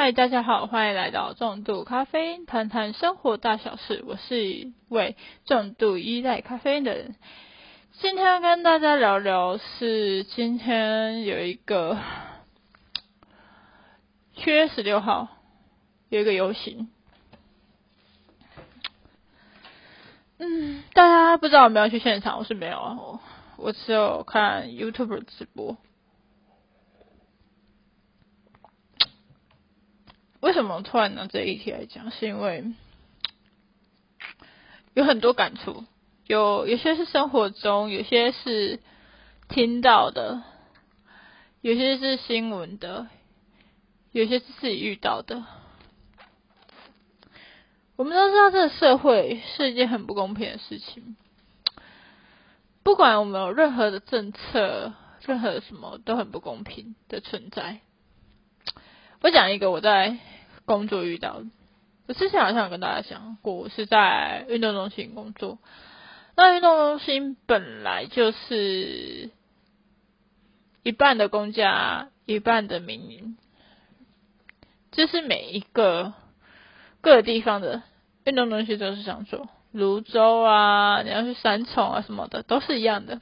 嗨，大家好，欢迎来到重度咖啡，谈谈生活大小事。我是一位重度依赖咖啡的人。今天要跟大家聊聊，是今天有一个七月十六号有一个游行。嗯，大家不知道有没有去现场？我是没有啊，我我只有看 YouTube 直播。为什么突然拿这一题来讲？是因为有很多感触，有有些是生活中，有些是听到的，有些是新闻的，有些是自己遇到的。我们都知道，这个社会是一件很不公平的事情。不管我们有任何的政策，任何什么都很不公平的存在。我讲一个我在工作遇到的，我之前好像有跟大家讲过，我是在运动中心工作。那运动中心本来就是一半的公家，一半的民营，这是每一个各地方的运动中心都是这样做。泸州啊，你要去三重啊什么的，都是一样的。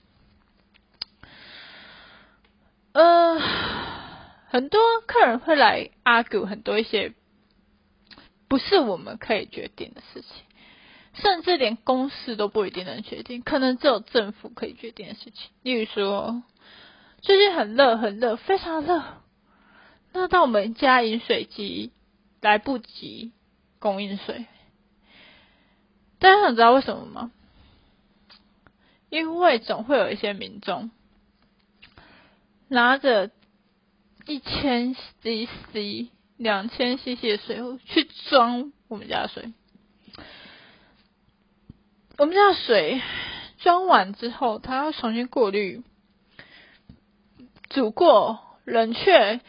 呃。很多客人会来 argue 很多一些不是我们可以决定的事情，甚至连公司都不一定能决定，可能只有政府可以决定的事情。例如说，最近很热，很热，非常热，那到我们家饮水机来不及供应水，大家想知道为什么吗？因为总会有一些民众拿着。一千 CC、两千 CC 的水去装我们家的水，我们家的水装完之后，它要重新过滤、煮过、冷却，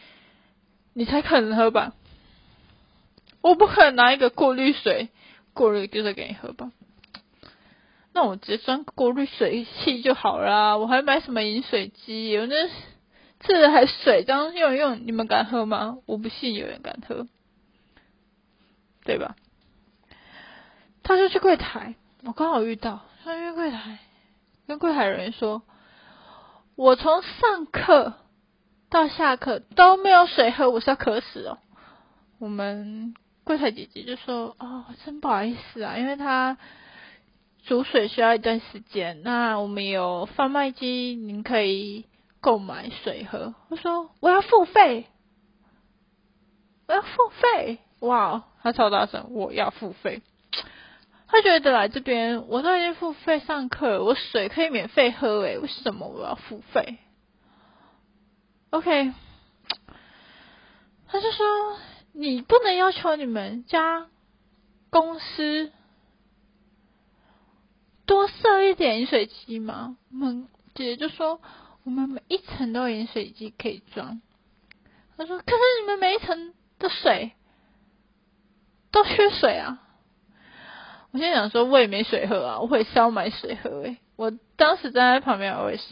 你才可能喝吧？我不可能拿一个过滤水过滤就是给你喝吧？那我直接装过滤水器就好了，我还买什么饮水机？我那。这还水这样用用，你们敢喝吗？我不信有人敢喝，对吧？他就去柜台，我刚好遇到，他去柜台跟柜台人员说：“我从上课到下课都没有水喝，我是要渴死哦。”我们柜台姐姐就说：“哦，真不好意思啊，因为他煮水需要一段时间，那我们有贩卖机，您可以。”购买水喝，我说我要付费，我要付费，哇，他超大声，我要付费。他觉得来这边我都已经付费上课，我水可以免费喝，诶，为什么我要付费？OK，他就说你不能要求你们家公司多设一点饮水机吗？我们姐姐就说。我们每一层都有饮水机可以装。他说：“可是你们每一层的水都缺水啊！”我现在想说，我也没水喝啊，我会烧买水喝。诶，我当时站在旁边，我也是，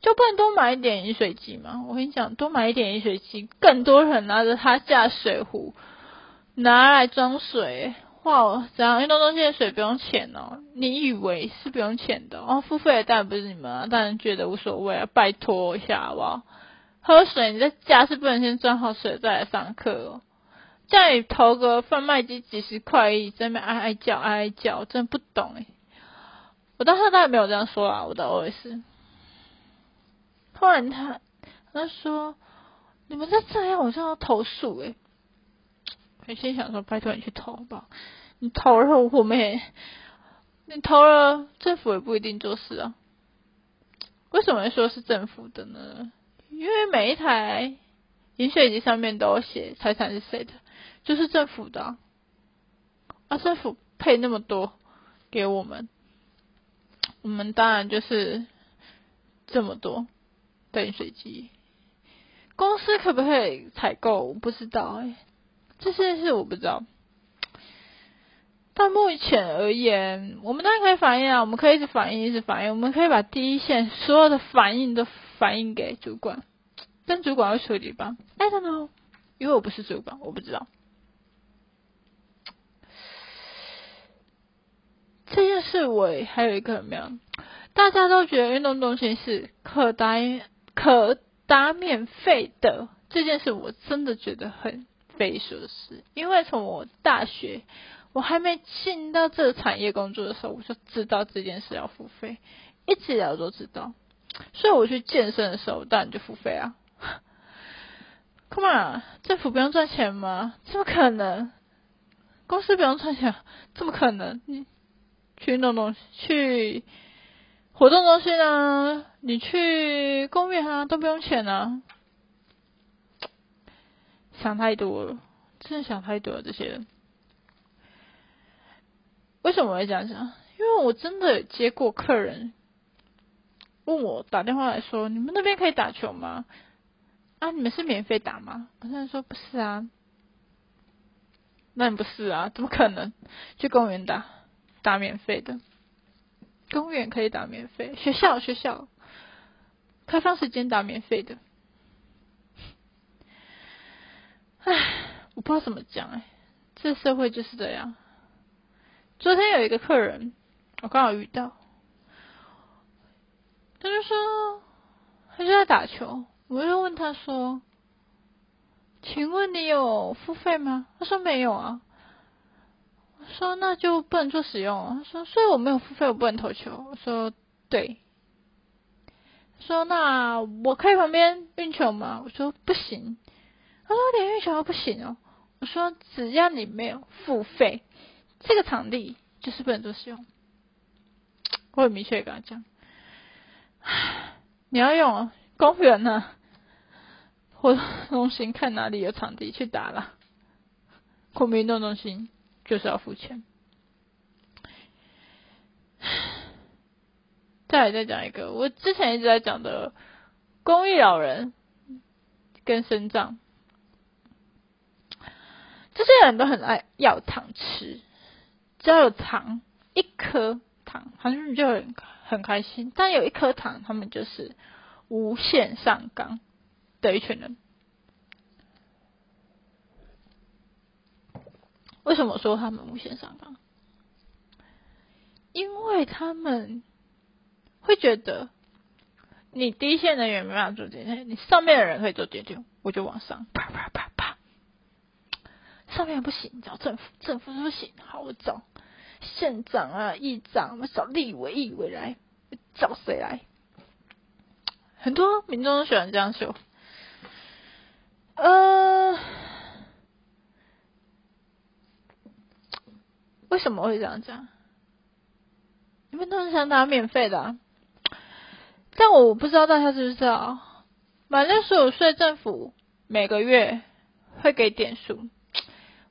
就不能多买一点饮水机吗？我跟你讲，多买一点饮水机，更多人拿着他家水壶拿来装水。哇，这样运动中心的水不用钱哦？你以为是不用钱的哦？付费的当然不是你们啊，当然觉得无所谓啊，拜托一下好不好？喝水你在家是不能先装好水再来上课哦。叫你投个贩卖机几十块，在那哀哀叫哀哀叫，真的不懂诶。我当时当然没有这样说啊，我的 OS。后来他他说你们在这样，我就要投诉诶。我心想说，拜托你去投吧，你投了我们也，你投了政府也不一定做事啊。为什么说是政府的呢？因为每一台饮水机上面都写财产是谁的，就是政府的。啊，政府配那么多给我们，我们当然就是这么多的饮水机。公司可不可以采购？我不知道哎。这件事我不知道，到目前而言，我们当然可以反映啊，我们可以一直反映，一直反映，我们可以把第一线所有的反应都反映给主管，但主管要处理吧？I don't know，因为我不是主管，我不知道。这件事我还有一个没有，大家都觉得运动中心是可打可打免费的，这件事我真的觉得很匪夷所思。因为从我大学，我还没进到这个产业工作的时候，我就知道这件事要付费，一直以来我都知道。所以我去健身的时候，当然就付费啊。Come on，政府不用赚钱吗？怎么可能？公司不用赚钱？怎么可能？你？去运动中去活动中心啊，你去公园啊，都不用钱啊。想太多了，真的想太多了。这些人为什么会这样想？因为我真的接过客人问我打电话来说，你们那边可以打球吗？啊，你们是免费打吗？我现在说不是啊，那你不是啊？怎么可能去公园打？打免费的，公园可以打免费，学校学校开放时间打免费的。唉，我不知道怎么讲哎，这社会就是这样。昨天有一个客人，我刚好遇到，他就说他就在打球，我就问他说：“请问你有付费吗？”他说没有啊。我说那就不能做使用。他说，所以我没有付费，我不能投球。我说对。说那我可以旁边运球吗？我说不行。他说连运球都不行哦。我说只要你没有付费，这个场地就是不能做使用。我很明确跟他讲，你要用公园呢，或中心看哪里有场地去打了。昆明运动中心。就是要付钱。再来再讲一个，我之前一直在讲的公益老人跟生长，这些人都很爱要糖吃，只要有糖，一颗糖，好像就很很开心。但有一颗糖，他们就是无限上纲的一群人。为什么说他们无限上纲？因为他们会觉得你低线人员没办法做这些，你上面的人可以做这些，我就往上。上面不行，找政府，政府不行，好，我找县长啊、议长，我找立委、议委来，找谁来？很多民众都喜欢这样说，呃。为什么会这样讲？你们都是想打免费的，但我不知道大家知不知道，满六十五岁政府每个月会给点数，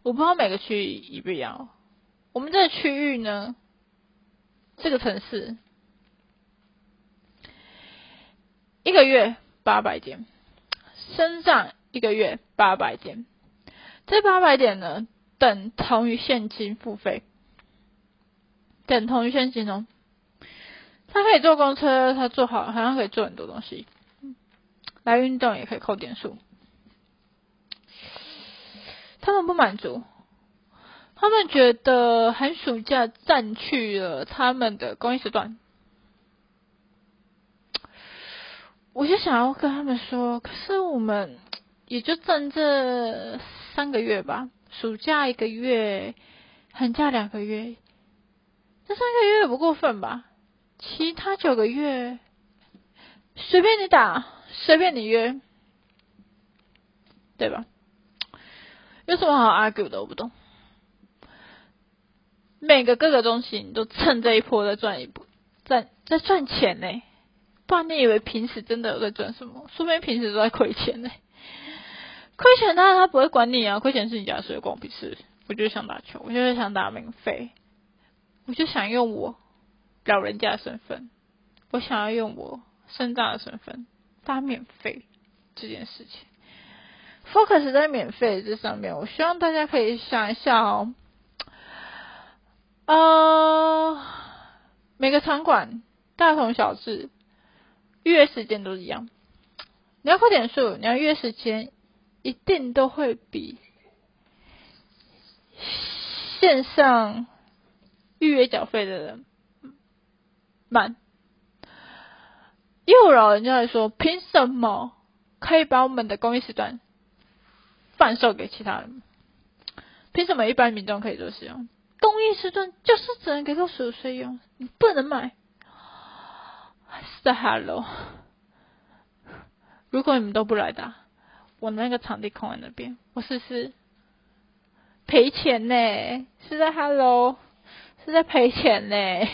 我不知道每个区域一不一样。我们这个区域呢，这个城市一个月八百点，身上一个月八百点，这八百点呢等同于现金付费。等同于现金哦，他可以坐公车，他坐好好像可以做很多东西，来运动也可以扣点数。他们不满足，他们觉得寒暑假占去了他们的公益时段。我就想要跟他们说，可是我们也就挣这三个月吧，暑假一个月，寒假两个月。这三个月也不过分吧？其他九个月随便你打，随便你约，对吧？有什么好 argue 的？我不懂。每个各个中心都趁这一波在赚一波，赚在赚钱呢。不然你以为平时真的在赚什么？说明平时都在亏钱呢。亏钱当然他不会管你啊，亏钱是你家事，关我屁事。我就是想打球，我就是想打免费。我就想用我老人家的身份，我想要用我身障的身份打免费这件事情。Focus 在免费这上面，我希望大家可以想一下哦。呃，每个场馆大同小异，预约时间都一样。你要扣点数，你要约时间，一定都会比线上预约缴费的人慢。又老人家来说，凭什么可以把我们的公益时段贩售给其他人？凭什么一般民众可以做使用？公益时段就是只能给六十五岁用，你不能买。是在 Hello，如果你们都不来打，我那个场地空在那边，我试试赔钱呢？是在 Hello，是在赔钱呢？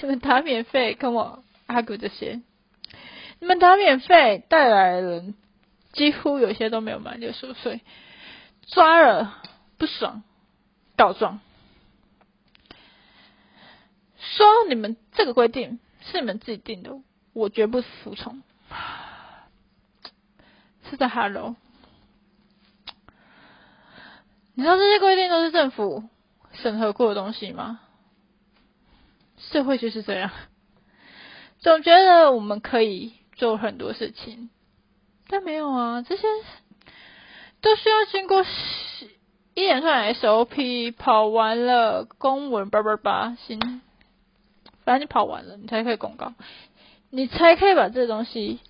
你们打免费跟我阿古这些，你们打免费带来人几乎有些都没有满六十五岁，抓了不爽告状。说你们这个规定是你们自己定的，我绝不服从。是在 Hello，你知道这些规定都是政府审核过的东西吗？社会就是这样，总觉得我们可以做很多事情，但没有啊，这些都需要经过一连串 SOP 跑完了公文叭叭叭行。反正你跑完了，你才可以公告，你才可以把这东西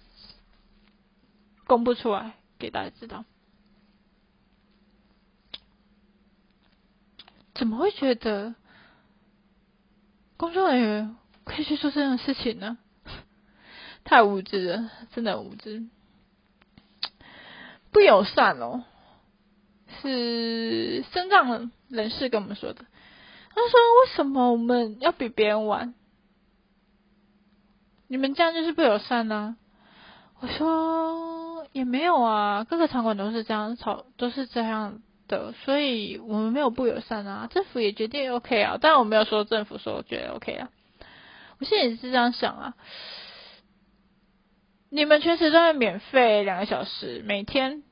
公布出来给大家知道。怎么会觉得工作人员可以去做这种事情呢？太无知了，真的无知，不友善哦。是身障人士跟我们说的，他说：“为什么我们要比别人晚？”你们这样就是不友善呢？我说也没有啊，各个场馆都是这样吵，都是这样的，所以我们没有不友善啊。政府也决定 OK 啊，但我没有说政府说我觉得 OK 啊。我现在也是这样想啊。你们全时段免费两个小时，每天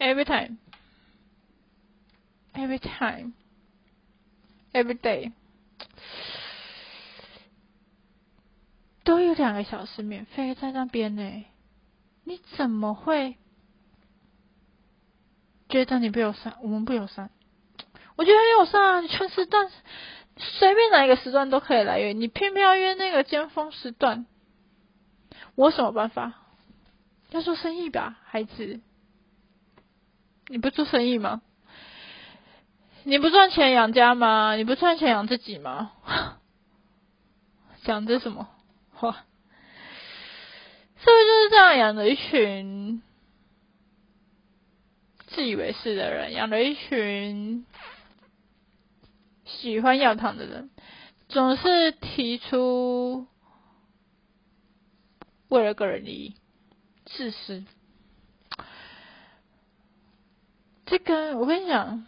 ，every time，every time，every day。都有两个小时免费在那边呢，你怎么会觉得你不友善？我们不友善？我觉得很友善啊！你全时段随便哪一个时段都可以来约，你偏偏要约那个尖峰时段，我什么办法？要做生意吧，孩子，你不做生意吗？你不赚钱养家吗？你不赚钱养自己吗？讲这什么？哇，社会就是这样养着一群自以为是的人，养着一群喜欢要糖的人，总是提出为了个人利益自私。这个我跟你讲，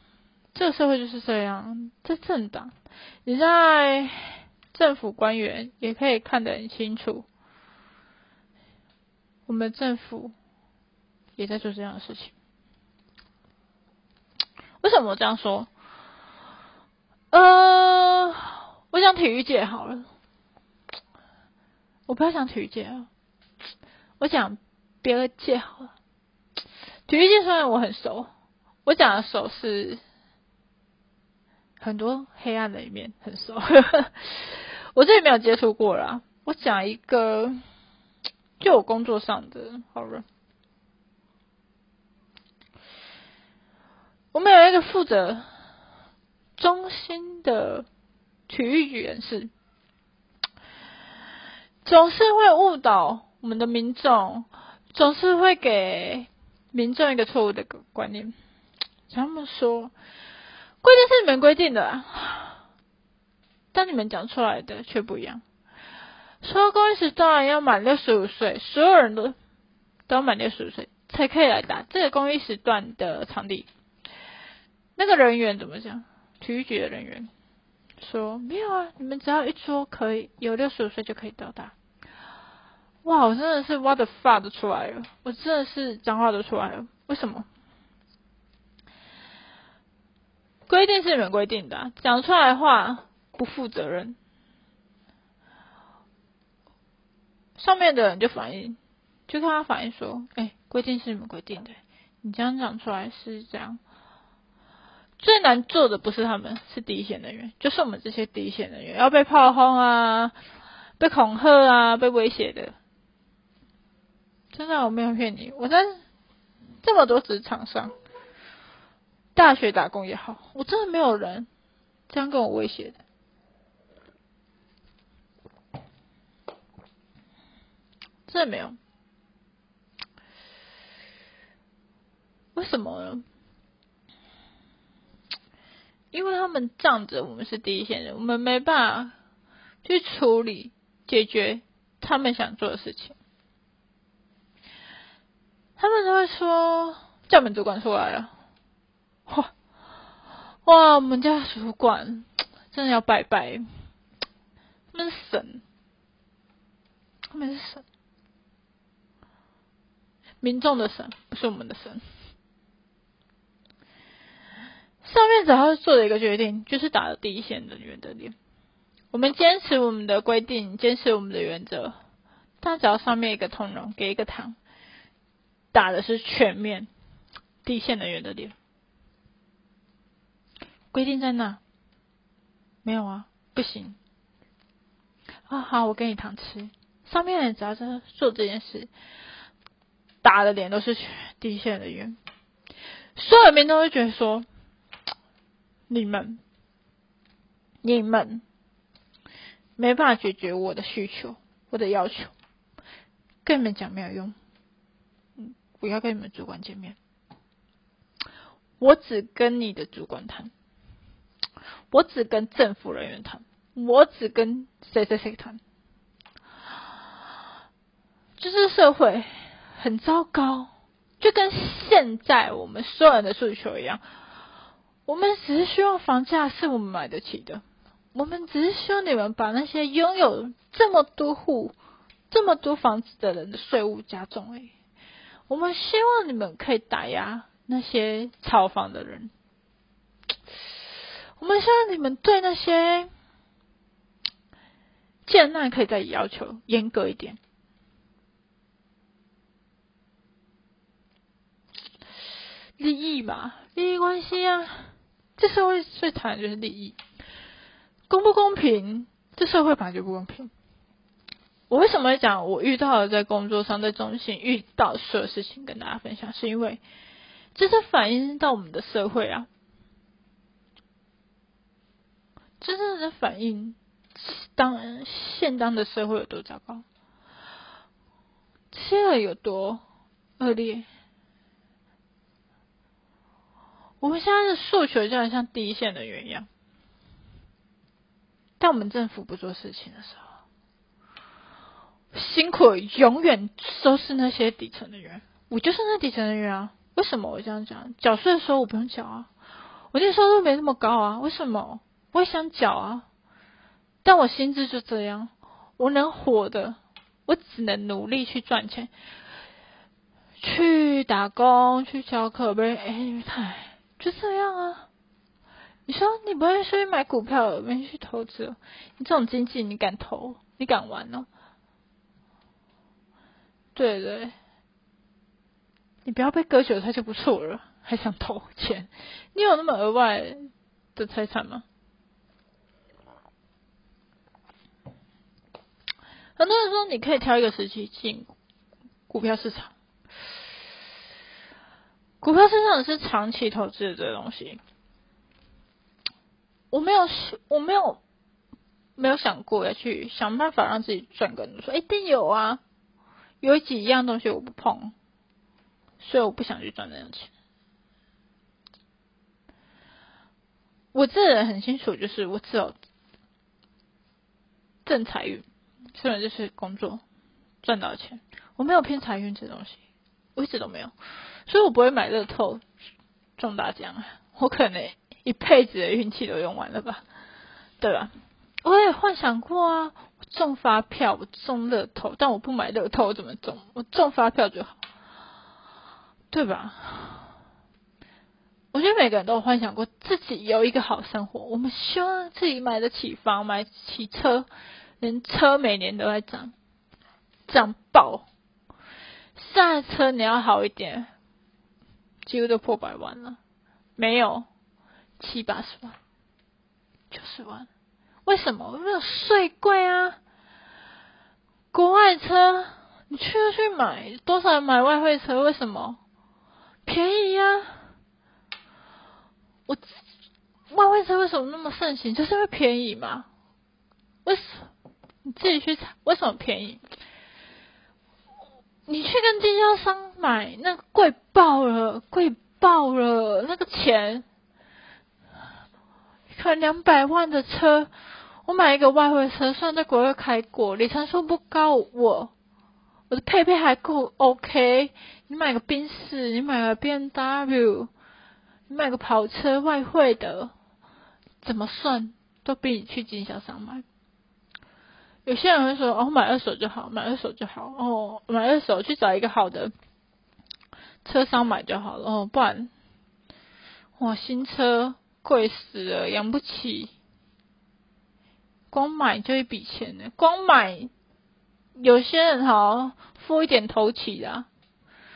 这个社会就是这样，在政党，你在。政府官员也可以看得很清楚，我们政府也在做这样的事情。为什么我这样说？呃，我讲体育界好了，我不要讲体育界啊，我讲别的界好了。体育界虽然我很熟，我讲的熟是很多黑暗的一面，很熟。我这里没有接触过啦，我讲一个，就我工作上的，好了。我们有一个负责中心的体育局人士，总是会误导我们的民众，总是会给民众一个错误的观念。他们说，规定是你们规定的。但你们讲出来的却不一样。说公益时当然要满六十五岁，所有人都都要满六十五岁才可以来打这个公益时段的场地。那个人员怎么讲？体育局的人员说没有啊，你们只要一桌可以有六十五岁就可以到达。哇，我真的是 what the fuck 都出来了，我真的是脏话都出来了。为什么？规定是你们规定的，讲出来话。不负责任，上面的人就反映就看他反映说，哎，规定是你们规定的，你这样讲出来是这样。最难做的不是他们，是第一线人员，就是我们这些第一线人员要被炮轰啊，被恐吓啊，被威胁的。真的，我没有骗你，我在这么多职场上，大学打工也好，我真的没有人这样跟我威胁的，真的没有。为什么呢？因为他们仗着我们是第一线人，我们没办法去处理解决他们想做的事情。他们都会说叫我们主管出来了，哇哇，我们家主管 真的要拜拜，他们是神，他们是神，民众的神，不是我们的神。上面只要做的一个决定，就是打了第一线人员的脸。我们坚持我们的规定，坚持我们的原则，但只要上面一个通融，给一个糖，打的是全面第一线人员的脸。规定在那，没有啊，不行。啊，好，我给你糖吃。上面人只要在做这件事，打的脸都是第一线人员，所有人都会觉得说。你们，你们没办法解决我的需求，我的要求，跟你们讲没有用。不，要跟你们主管见面，我只跟你的主管谈，我只跟政府人员谈，我只跟谁谁谁谈。就是社会很糟糕，就跟现在我们所有人的诉求一样。我们只是希望房价是我们买得起的，我们只是希望你们把那些拥有这么多户、这么多房子的人的税务加重而已。我们希望你们可以打压那些炒房的人，我们希望你们对那些建案可以再要求严格一点，利益嘛，利益关系啊。这社会最谈的就是利益，公不公平？这社会本来就不公平。我为什么会讲我遇到了在工作上在中心遇到所有事情跟大家分享？是因为这是反映到我们的社会啊，真正的反映当现当的社会有多糟糕，现在有多恶劣。我们现在的诉求就很像第一线的人一样，但我们政府不做事情的时候，辛苦永远都是那些底层的人。我就是那底层的人啊！为什么我这样讲？缴税的时候我不用缴啊，我那收入没那么高啊，为什么？我也想缴啊，但我薪资就这样，我能活的，我只能努力去赚钱，去打工，去教课，不是？哎，太。就这样啊！你说你不会去买股票，没去投资？你这种经济你敢投？你敢玩呢？对对，你不要被割韭菜就不错了，还想投钱？你有那么额外的财产吗？很多人说你可以挑一个时期进股票市场。股票市场是长期投资的这个东西，我没有，我没有，没有想过要去想办法让自己赚更多。说一定有啊，有几样东西我不碰，所以我不想去赚那样钱。我这人很清楚，就是我只有正财运，虽然就是工作赚到钱，我没有偏财运这东西，我一直都没有。所以我不会买乐透中大奖，我可能一辈子的运气都用完了吧，对吧？我也幻想过啊，中发票，我中乐透，但我不买乐透，我怎么中？我中发票就好，对吧？我觉得每个人都有幻想过自己有一个好生活，我们希望自己买得起房，买起车，连车每年都在涨，涨爆。现在车你要好一点，几乎都破百万了，没有七八十万、九十万，为什么？没有税贵啊！国外车你去就去买，多少人买外汇车？为什么？便宜啊！我外汇车为什么？那么？盛行？就是因为便宜嘛。为什么？你自己去查，为什么？便宜？你去跟经销商买，那贵爆了，贵爆了，那个钱，可能两百万的车，我买一个外汇车，算在国外开过，里程数不高，我我的配备还够 OK。你买个宾士，你买个 B M W，你买个跑车外汇的，怎么算都比你去经销商买。有些人会说：“哦，买二手就好，买二手就好。哦，买二手去找一个好的车商买就好了。哦，不然，哇，新车贵死了，养不起。光买就一笔钱呢。光买，有些人好付一点头期的，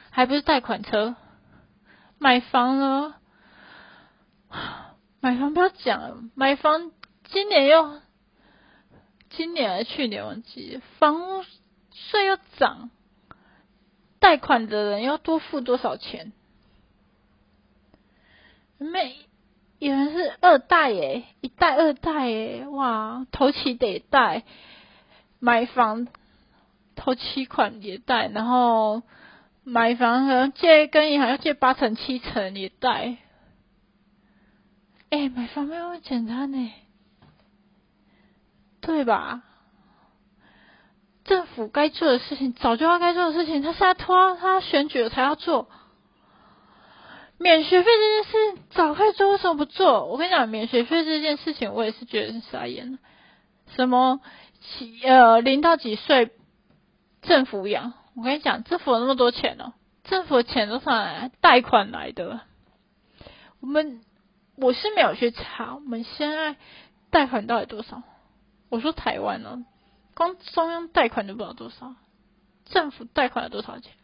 还不是贷款车。买房呢？买房不要讲，买房今年又……今年还是去年忘记，房税要涨，贷款的人要多付多少钱？没有人是二代耶，一代二代耶，哇，头期得贷，买房头期款也贷，然后买房可能借跟银行要借八成七成也贷，哎，买房没有简单呢。对吧？政府该做的事情早就要该做的事情，他现在拖他选举了才要做。免学费这件事早该做，为什么不做？我跟你讲，免学费这件事情，我也是觉得是傻眼。什么几呃零到几岁政府养？我跟你讲，政府有那么多钱呢？政府的钱都上来贷款来的。我们我是没有去查，我们现在贷款到底多少？我说台湾呢，光中央贷款就不知道多少，政府贷款了多少钱？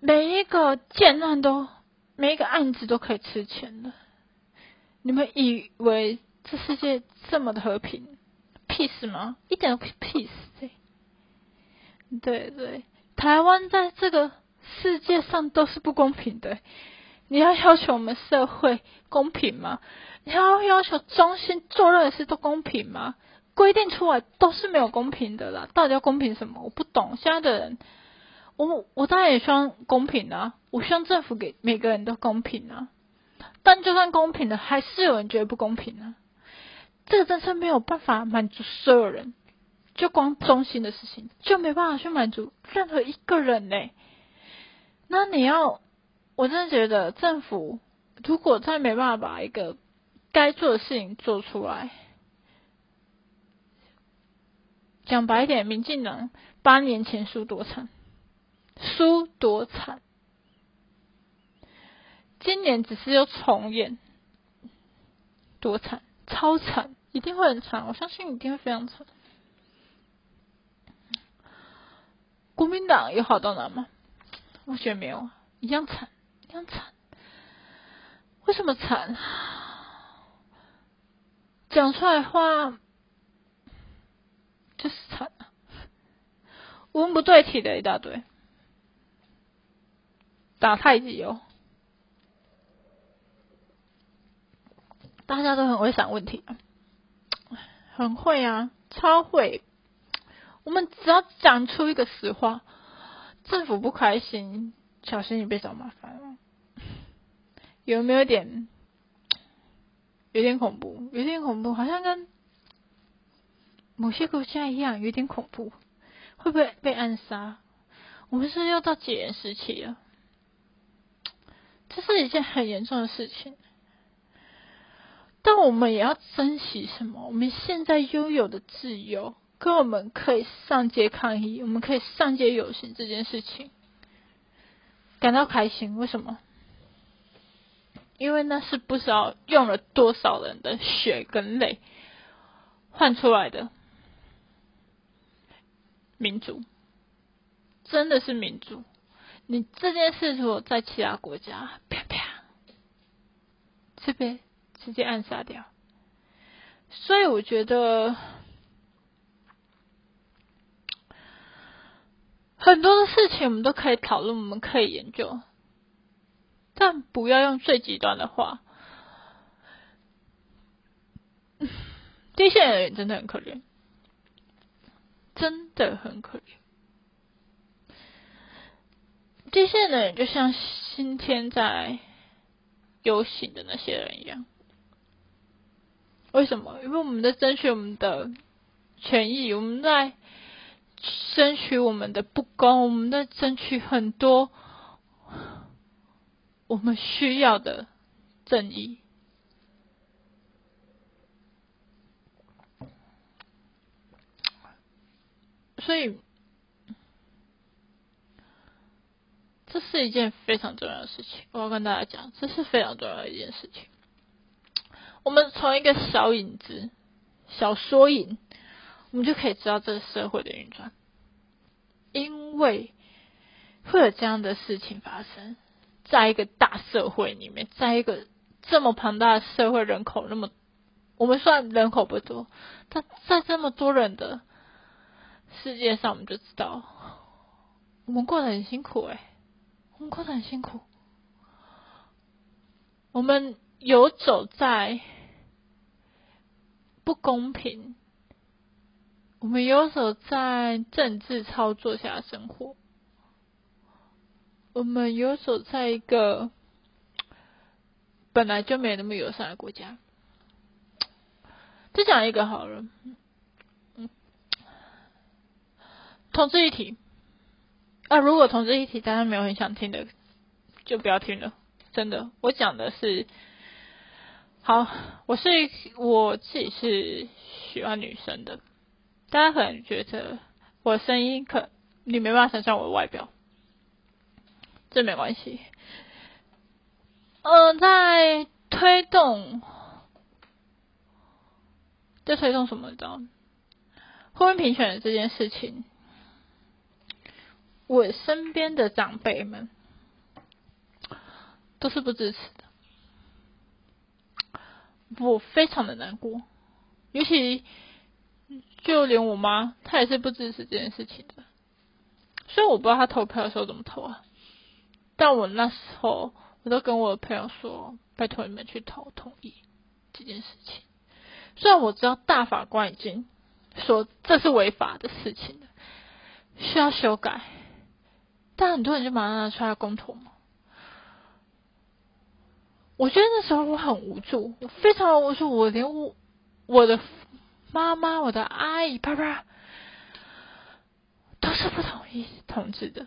每一个建案都，每一个案子都可以吃钱的。你们以为这世界这么的和平？peace 吗？一点都不 peace！对对，台湾在这个世界上都是不公平的。你要要求我们社会公平吗？你要要求中心做任何事都公平吗？规定出来都是没有公平的啦，到底要公平什么？我不懂。现在的人，我我当然也希望公平啊，我希望政府给每个人都公平啊。但就算公平的，还是有人觉得不公平啊。这个政策没有办法满足所有人，就光中心的事情就没办法去满足任何一个人呢。那你要，我真的觉得政府如果再没办法把一个该做的事情做出来，讲白一点，民进党八年前输多惨，输多惨，今年只是又重演，多惨，超惨，一定会很惨，我相信一定会非常惨。国民党有好到哪吗？我觉得没有，一样惨，一样惨。为什么惨？讲出来话就是惨，文不对题的一大堆，打太极哦，大家都很会想问题，很会啊，超会。我们只要讲出一个实话，政府不开心，小心你被找麻烦了，有没有点？有点恐怖，有点恐怖，好像跟某些国家一样，有点恐怖。会不会被暗杀？我们是要到解严时期了，这是一件很严重的事情。但我们也要珍惜什么？我们现在拥有的自由，跟我们可以上街抗议，我们可以上街游行这件事情，感到开心。为什么？因为那是不知道用了多少人的血跟泪换出来的。民主，真的是民主。你这件事如果在其他国家，啪啪，这边直接暗杀掉。所以我觉得很多的事情我们都可以讨论，我们可以研究，但不要用最极端的话。第一线人真的很可怜，真的很可怜。这些人就像今天在游行的那些人一样。为什么？因为我们在争取我们的权益，我们在争取我们的不公，我们在争取很多我们需要的正义。所以，这是一件非常重要的事情。我要跟大家讲，这是非常重要的一件事情。我们从一个小影子、小缩影，我们就可以知道这个社会的运转。因为会有这样的事情发生，在一个大社会里面，在一个这么庞大的社会，人口那么，我们算人口不多，但在这么多人的。世界上，我们就知道，我们过得很辛苦哎，我们过得很辛苦。我们游走在不公平，我们游走在政治操作下生活，我们游走在一个本来就没那么友善的国家。再讲一个好了。同志一体啊！如果同志一体大家没有很想听的，就不要听了。真的，我讲的是好。我是我自己是喜欢女生的，大家可能觉得我声音可你没办法想象我的外表，这没关系。嗯，在推动在推动什么？的婚姻平权的这件事情。我身边的长辈们都是不支持的，我非常的难过，尤其就连我妈，她也是不支持这件事情的。虽然我不知道她投票的时候怎么投啊，但我那时候我都跟我的朋友说，拜托你们去投同意这件事情。虽然我知道大法官已经说这是违法的事情，需要修改。但很多人就马上拿出来公投嘛，我觉得那时候我很无助，我非常无助，我连我我的妈妈、我的阿姨、爸爸都是不同意同志的，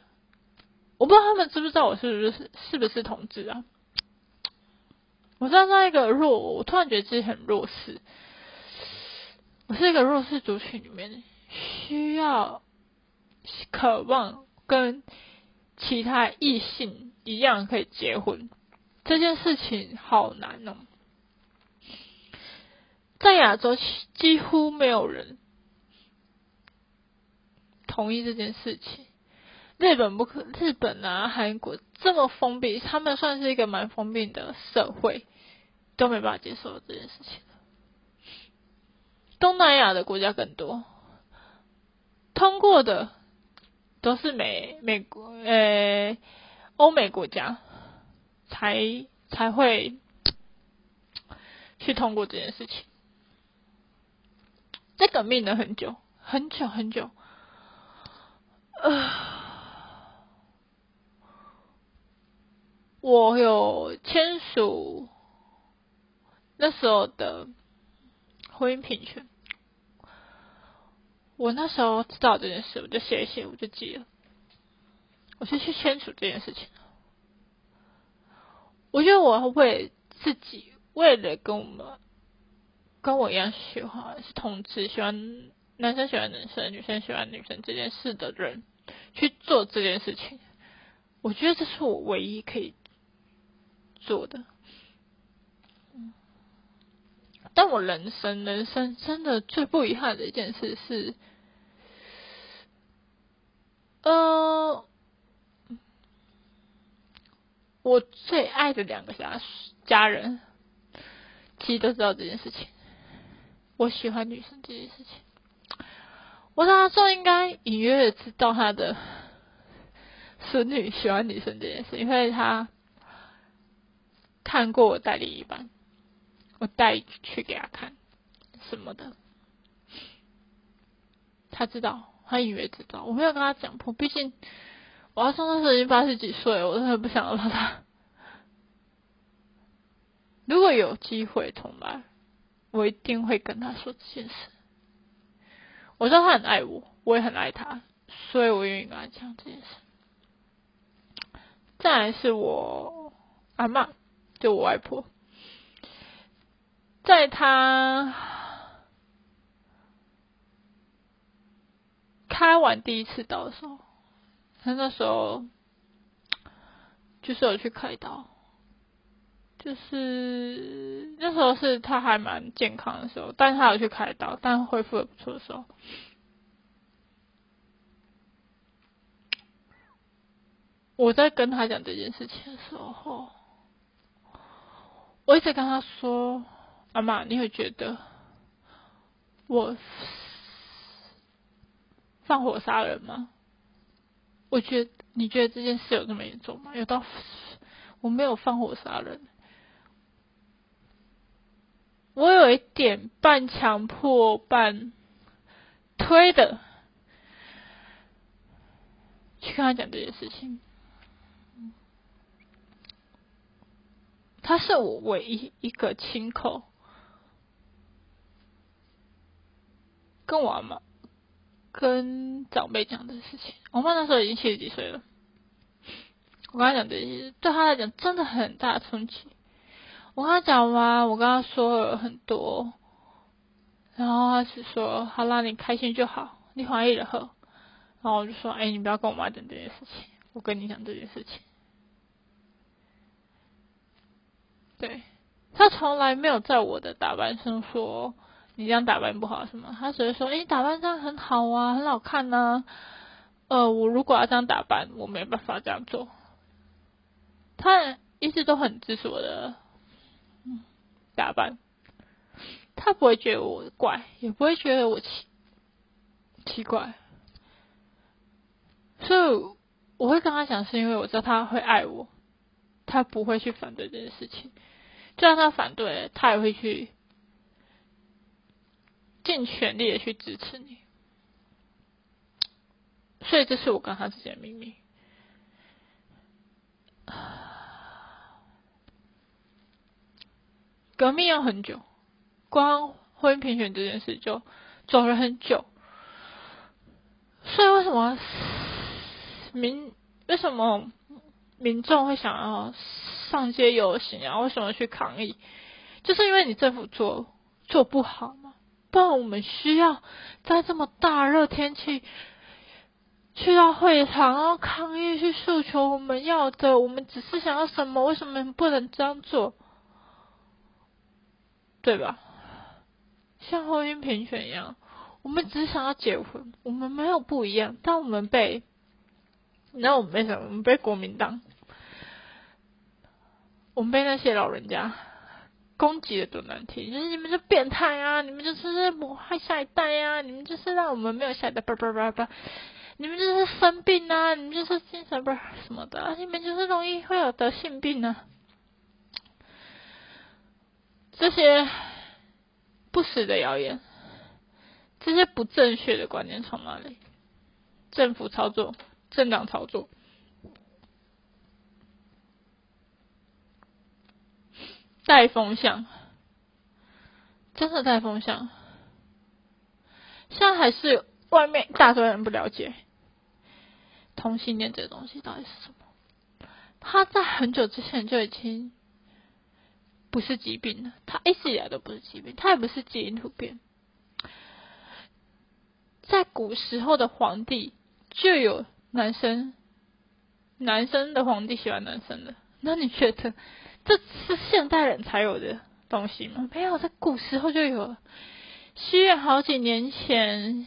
我不知道他们知不知道我是不是是不是同志啊？我站在一个弱，我突然觉得自己很弱势，我是一个弱势族群里面需要渴望跟。其他异性一样可以结婚，这件事情好难哦。在亚洲几乎没有人同意这件事情。日本不可，日本啊，韩国这么封闭，他们算是一个蛮封闭的社会，都没办法接受这件事情。东南亚的国家更多，通过的。都是美美国呃欧美国家才才会去通过这件事情，这革命了很久很久很久，呃，我有签署那时候的婚姻平权。我那时候知道这件事，我就写一写，我就记了，我就去签署这件事情。我觉得我会自己为了跟我们跟我一样喜欢是同志，喜欢男生喜欢男生，女生喜欢女生这件事的人去做这件事情。我觉得这是我唯一可以做的。但我人生人生真的最不遗憾的一件事是。呃，我最爱的两个家家人，其实都知道这件事情。我喜欢女生这件事情，我想他应该隐约的知道他的孙女喜欢女生这件事，因为他看过我带另一半，我带去给他看什么的，他知道，他隐约知道，我没有跟他讲破，毕竟我要上那时已经八十几岁了，我真的不想让他。如果有机会重来。我一定会跟他说这件事。我知道他很爱我，我也很爱他，所以我愿意跟他讲这件事。再来是我阿妈，就我外婆，在他开完第一次刀的时候，他那时候就是有去开刀。就是那时候是他还蛮健康的时候，但是他有去开刀，但恢复的不错的时候，我在跟他讲这件事情的时候，我一直跟他说：“阿妈，你会觉得我放火杀人吗？我觉得你觉得这件事有这么严重吗？有到我没有放火杀人。”我有一点半强迫半推的去跟他讲这件事情，他是我唯一一个亲口跟我妈跟长辈讲的事情。我妈那时候已经七十几岁了，我跟他讲这些，对他来讲真的很大冲击。我跟他讲完，我跟他说了很多，然后他是说：“好啦，你开心就好，你怀疑了呵。”然后我就说：“哎，你不要跟我妈讲这件事情，我跟你讲这件事情。”对他从来没有在我的打扮上说你这样打扮不好什么，他只是说：“哎，打扮这样很好啊，很好看呐。”呃，我如果要这样打扮，我没办法这样做。他一直都很支持我的。打扮，他不会觉得我怪，也不会觉得我奇奇怪，所以我会跟他讲，是因为我知道他会爱我，他不会去反对这件事情，就算他反对，他也会去尽全力的去支持你，所以这是我跟他之间的秘密。革命要很久，光婚姻评选这件事就走了很久，所以为什么民为什么民众会想要上街游行啊？为什么去抗议？就是因为你政府做做不好嘛，不然我们需要在这么大热天气去到会场，然后抗议去诉求我们要的，我们只是想要什么？为什么不能这样做？对吧？像婚姻评选一样，我们只是想要结婚，我们没有不一样。但我们被，你知道我们为什么？我们被国民党，我们被那些老人家攻击的多难听，就是你们是变态啊，你们就是谋害下一代啊，你们就是让我们没有下一代，叭叭叭叭，你们就是生病啊，你们就是精神不什么的，你们就是容易会有得性病啊。这些不实的谣言，这些不正确的观念从哪里？政府操作，政党操作，带风向，真的带风向。现在还是外面大多人不了解同性恋这个东西到底是什么。他在很久之前就已经。不是疾病了，他一直以来都不是疾病，他也不是基因突变。在古时候的皇帝就有男生，男生的皇帝喜欢男生的，那你觉得这是现代人才有的东西吗？没有，在古时候就有。西元好几年前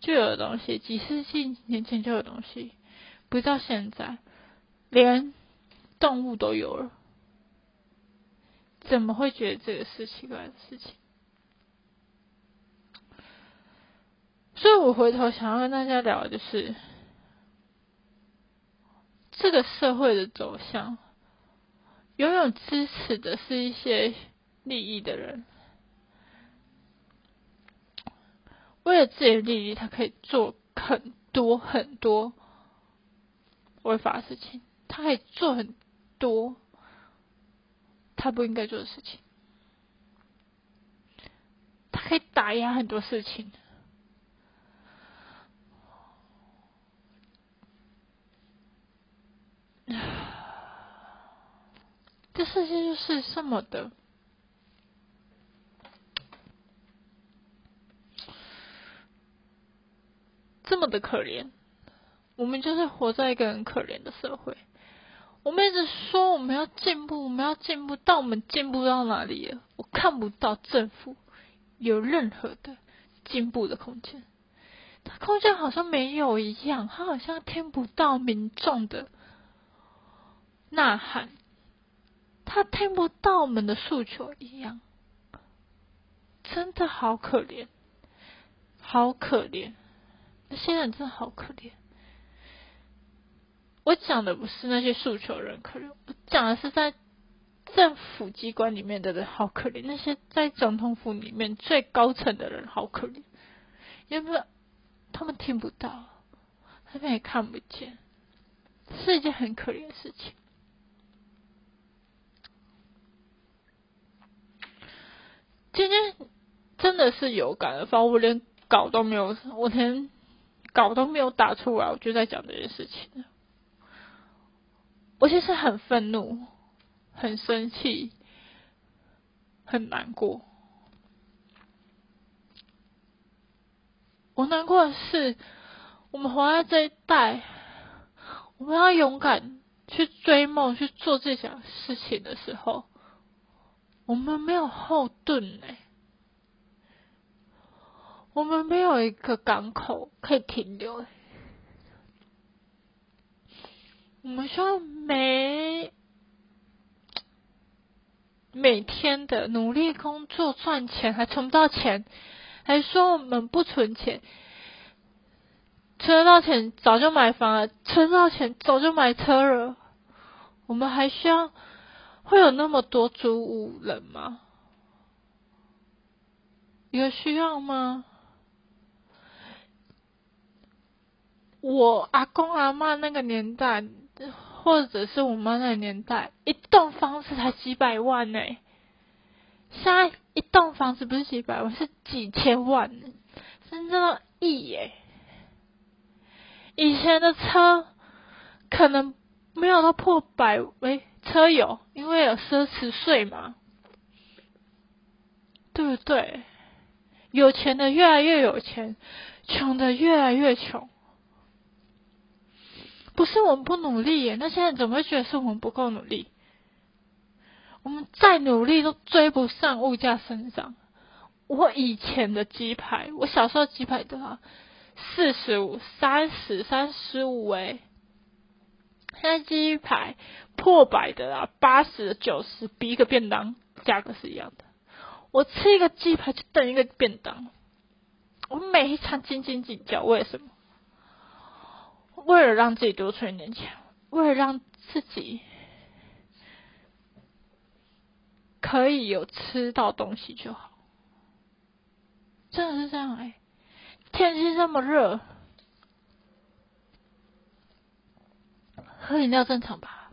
就有的东西，几世纪年前就有东西，不到现在，连动物都有了，怎么会觉得这个是奇怪的事情？所以我回头想要跟大家聊，就是这个社会的走向，拥有支持的是一些利益的人。为了自己的利益，他可以做很多很多违法的事情，他可以做很多他不应该做的事情，他可以打压很多事情。这世界就是这么的。这么的可怜，我们就是活在一个很可怜的社会。我们一直说我们要进步，我们要进步，但我们进步到哪里了？我看不到政府有任何的进步的空间，它空间好像没有一样，它好像听不到民众的呐喊，他听不到我们的诉求一样，真的好可怜，好可怜。那些人真的好可怜。我讲的不是那些诉求人可怜，我讲的是在政府机关里面的人好可怜。那些在总统府里面最高层的人好可怜，因为他们听不到，他们也看不见，是一件很可怜的事情。今天真的是有感而发，我连稿都没有，我连。稿都没有打出来，我就在讲这件事情。我其实很愤怒、很生气、很难过。我难过的是，我们活在这一代，我们要勇敢去追梦、去做这些事情的时候，我们没有后盾哎。我们没有一个港口可以停留，我们需要每每天的努力工作赚钱，还存不到钱，还说我们不存钱，存得到钱早就买房了，存到钱早就买车了，我们还需要会有那么多租屋人吗？有需要吗？我阿公阿妈那个年代，或者是我妈那个年代，一栋房子才几百万呢。现在一栋房子不是几百万，是几千万，甚至到亿耶。以前的车可能没有到破百，喂，车有，因为有奢侈税嘛，对不对？有钱的越来越有钱，穷的越来越穷。不是我们不努力耶，那现在怎么会觉得是我们不够努力？我们再努力都追不上物价上涨。我以前的鸡排，我小时候鸡排多少？四十五、三十、三十五哎。现在鸡排破百的啊，八十、九十，比一个便当价格是一样的。我吃一个鸡排就等一个便当，我每一餐斤斤计较，为什么？为了让自己多存一点钱，为了让自己可以有吃到东西就好，真的是这样哎！天气这么热，喝饮料正常吧？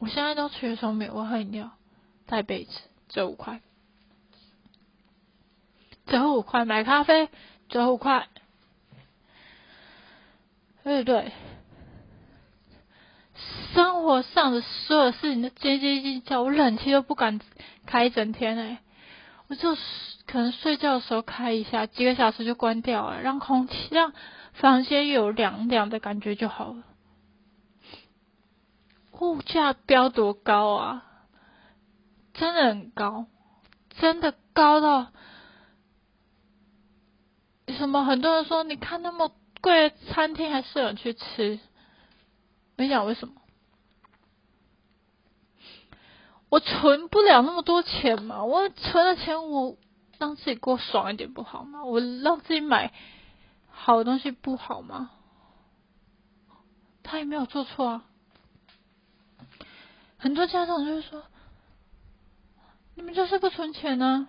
我现在都缺双面我喝饮料带杯子折五块，折五块买咖啡折五块。对对，生活上的所有事情都斤斤计较，我冷气都不敢开一整天哎，我就可能睡觉的时候开一下，几个小时就关掉了，让空气让房间有凉凉的感觉就好了。物价飙多高啊？真的很高，真的高到什么很多人说，你看那么贵的餐厅还是有人去吃，没想为什么？我存不了那么多钱嘛，我存了钱，我让自己过爽一点不好吗？我让自己买好的东西不好吗？他也没有做错啊。很多家长就是说，你们就是不存钱呢，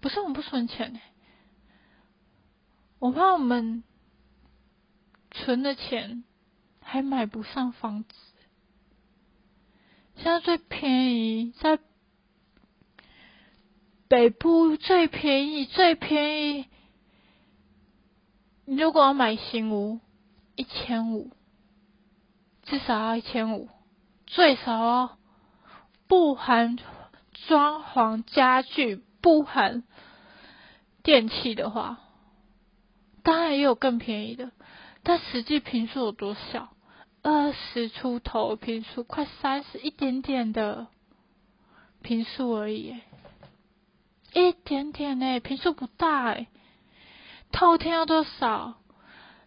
不是我们不存钱我怕我们存的钱还买不上房子。现在最便宜，在北部最便宜，最便宜。你如果要买新屋，一千五，至少要一千五，最少哦，不含装潢家具，不含电器的话，当然也有更便宜的，但实际平数有多少？二十出头平数，快三十一点点的平数而已，一点点呢，平数不大哎。透天要多少？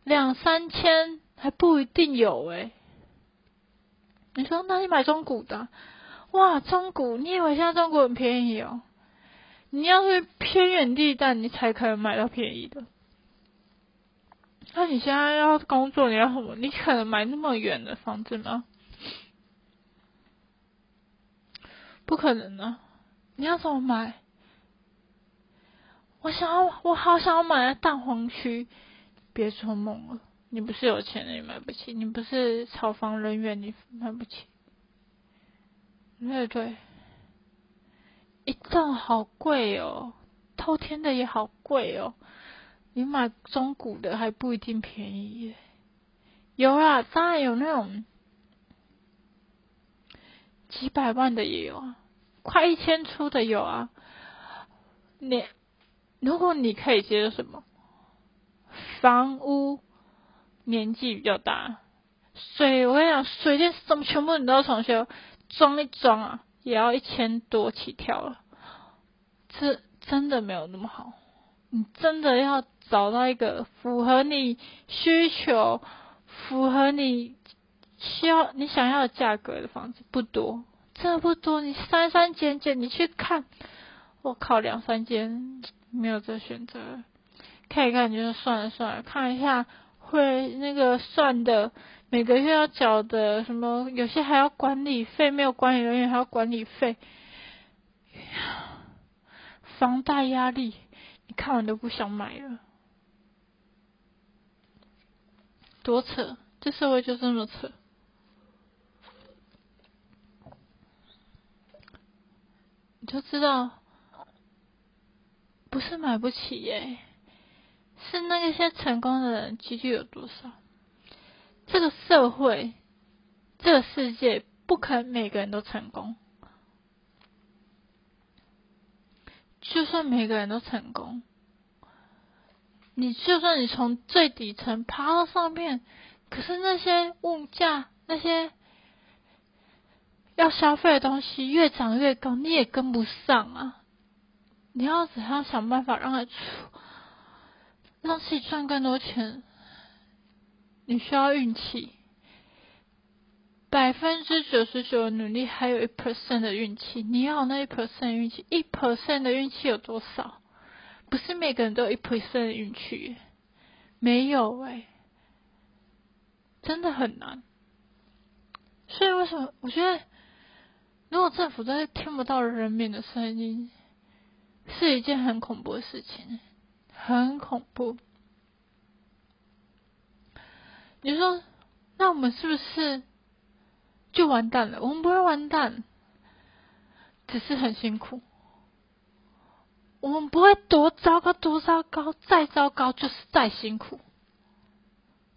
两三千还不一定有哎。你说那你买中古的？哇，中古，你以为现在中古很便宜哦？你要是偏远地带，你才可能买到便宜的。那你现在要工作，你要什么？你可能买那么远的房子吗？不可能啊！你要怎么买？我想要，我好想要买在蛋黄区。别做梦了！你不是有钱人，你买不起；你不是炒房人员，你买不起。对对，一栋好贵哦，透天的也好贵哦。你买中古的还不一定便宜，有啊，当然有那种几百万的也有啊，快一千出的有啊。你如果你可以接受什么房屋年纪比较大，水我跟你讲，水电什么全部你都要重修，装一装啊，也要一千多起跳了，这真的没有那么好，你真的要。找到一个符合你需求、符合你需要、你想要的价格的房子不多，真的不多。你删删减减，你去看，我靠，两三间没有这选择，看一看你就算了算了。看一下会那个算的每个月要缴的什么，有些还要管理费，没有管理人员还要管理费，房贷压力，你看完都不想买了。多扯！这社会就这么扯，你就知道，不是买不起耶，是那些成功的人几率有多少？这个社会，这个世界，不可能每个人都成功。就算每个人都成功。你就算你从最底层爬到上面，可是那些物价、那些要消费的东西越涨越高，你也跟不上啊！你要怎样想办法让它出，让自己赚更多钱？你需要运气，百分之九十九的努力还有一 percent 的运气。你要那一 percent 运气，一 percent 的运气有多少？不是每个人都有一 percent 的运气，没有哎，真的很难。所以为什么我觉得，如果政府真的听不到人民的声音，是一件很恐怖的事情，很恐怖。你说，那我们是不是就完蛋了？我们不会完蛋，只是很辛苦。我们不会多糟糕，多糟糕，再糟糕就是再辛苦，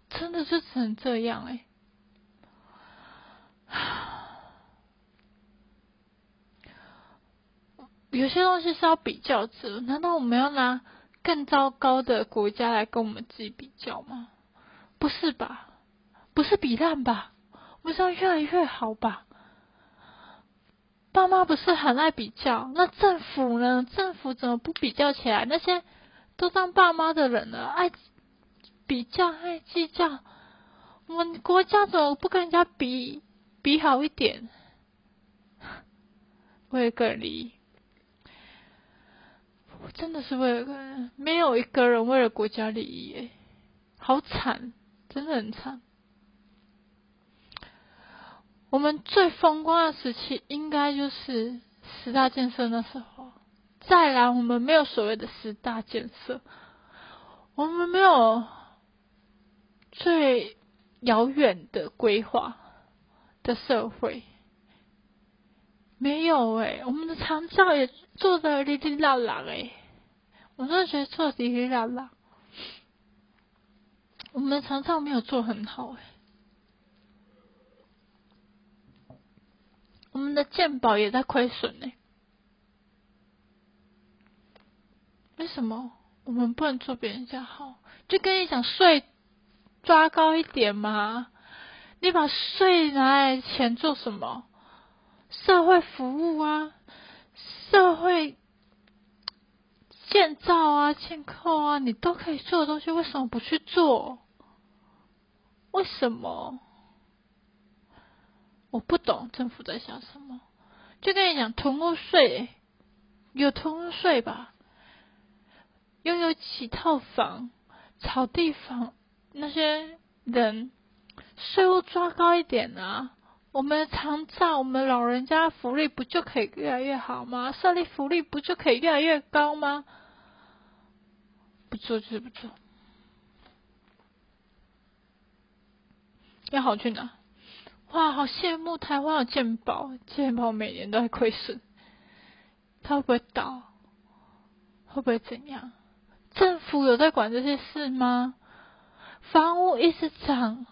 真的是只能这样哎。有些东西是要比较的，难道我们要拿更糟糕的国家来跟我们自己比较吗？不是吧？不是比烂吧？我们是要越来越好吧？爸妈不是很爱比较，那政府呢？政府怎么不比较起来？那些都当爸妈的人了，爱比较，爱计较。我们国家怎么不跟人家比比好一点？为了个人利益，真的是为了个人，没有一个人为了国家利益，好惨，真的很惨。我们最风光的时期，应该就是十大建设那时候。再来，我们没有所谓的十大建设，我们没有最遥远的规划的社会，没有哎，我们的长照也做的哩哩啦啦哎，我真的觉得做的哩哩啦啦，我们的长照没有做很好哎。我们的健保也在亏损呢，为什么我们不能做别人家好？就跟你讲税抓高一点嘛，你把税拿来钱做什么？社会服务啊，社会建造啊，建构啊，你都可以做的东西，为什么不去做？为什么？我不懂政府在想什么，就跟你讲囤屋税，有囤屋税吧？拥有几套房、草地房那些人，税务抓高一点啊！我们常照、我们老人家福利不就可以越来越好吗？设立福利不就可以越来越高吗？不做就是不做，要好去哪？哇，好羡慕台湾有健保，健保每年都在亏损，它会不会倒？会不会怎样？政府有在管这些事吗？房屋一直涨，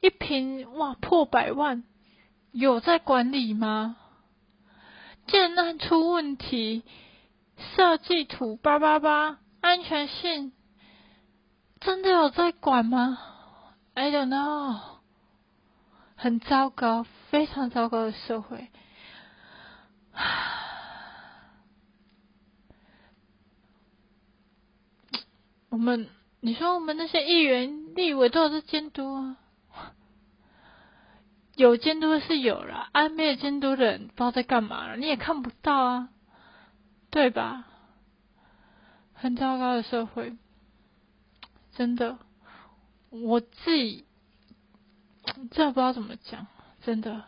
一平哇破百万，有在管理吗？建案出问题，设计图八八八，安全性真的有在管吗？I don't know。很糟糕，非常糟糕的社会。我们，你说我们那些议员、立委都有在监督啊？有监督是有了，啊，没有监督的人不知道在干嘛了，你也看不到啊，对吧？很糟糕的社会，真的，我自己。这不知道怎么讲，真的。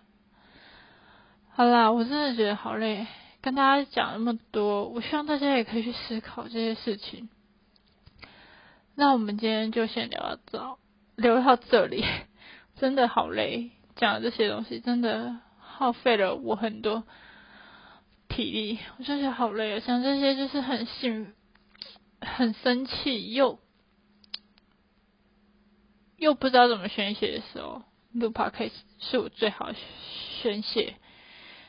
好啦，我真的觉得好累，跟大家讲那么多，我希望大家也可以去思考这些事情。那我们今天就先聊到这，聊到这里，真的好累，讲这些东西真的耗费了我很多体力，我真是好累啊！讲这些就是很幸，很生气，又又不知道怎么宣泄的时候。录 podcast 是我最好宣泄，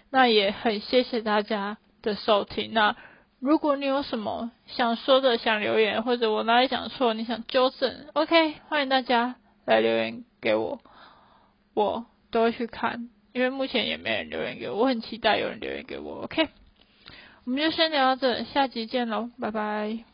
那也很谢谢大家的收听。那如果你有什么想说的、想留言，或者我哪里讲错，你想纠正，OK，欢迎大家来留言给我，我都会去看。因为目前也没人留言给我，我很期待有人留言给我。OK，我们就先聊到这，下集见喽，拜拜。